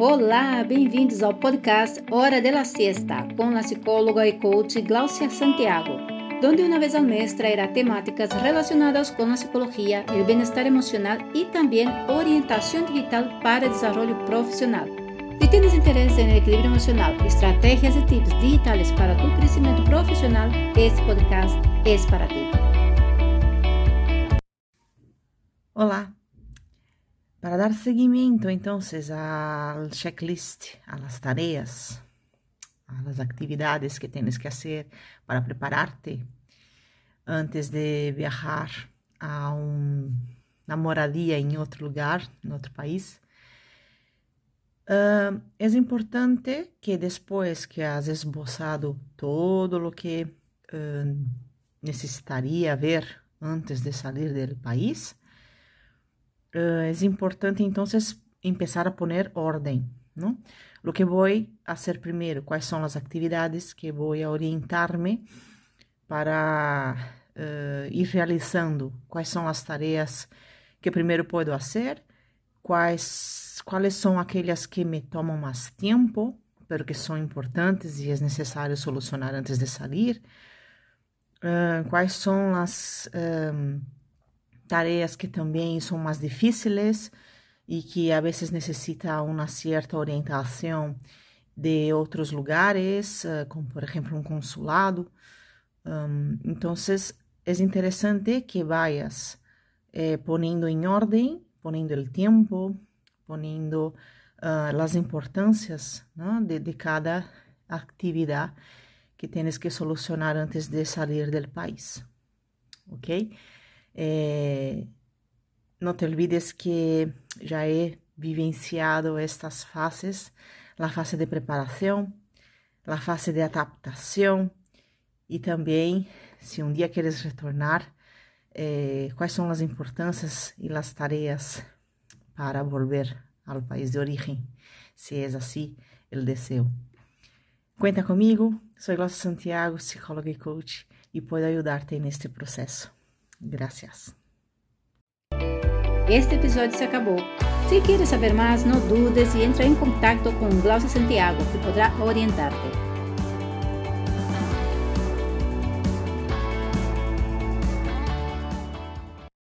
Olá, bem-vindos ao podcast Hora de la Siesta com a psicóloga e coach Glaucia Santiago, onde uma vez ao mês trairá temáticas relacionadas com a psicologia, o bem-estar emocional e também orientação digital para desenvolvimento profissional. Se tienes interesse em equilíbrio emocional, estratégias e tips digitais para tu crescimento profissional, este podcast é para ti. Olá, para dar seguimiento entonces al checklist, a las tareas, a las actividades que tienes que hacer para prepararte antes de viajar a un, una moradia en otro lugar, en otro país, uh, es importante que después que has esbozado todo lo que uh, necesitaría ver antes de salir del país, uh, es importante entonces empezar a poner orden, ¿no? Lo que voy a hacer primero, cuáles son las actividades que voy a orientarme para uh, ir realizando, cuáles son las tareas que primero puedo hacer, quais, quais são aquelas que me tomam mais tempo, pero que são importantes e é necessário solucionar antes de sair, uh, quais são as tareas que também são mais difíceis e que a vezes necessita uma certa orientação de outros lugares, eh, como por exemplo um consulado. Um, então, é interessante que vayas eh, poniendo em ordem, poniendo o tempo, poniendo uh, as importâncias ¿no? de, de, cada atividade que tienes que solucionar antes de sair do país. ¿Ok? É, não te olvides que já he vivenciado estas fases, a fase de preparação, a fase de adaptação e também, se um dia queres retornar, eh, quais são as importâncias e as tarefas para volver ao país de origem, se é assim o desejo. Cuenta comigo, sou Glaucia Santiago, psicóloga e coach, e posso ajudar-te neste processo. Gracias. Este episódio se acabou. Se quieres saber mais, não dudes e entra em contato com Glaucia Santiago, que poderá orientarte.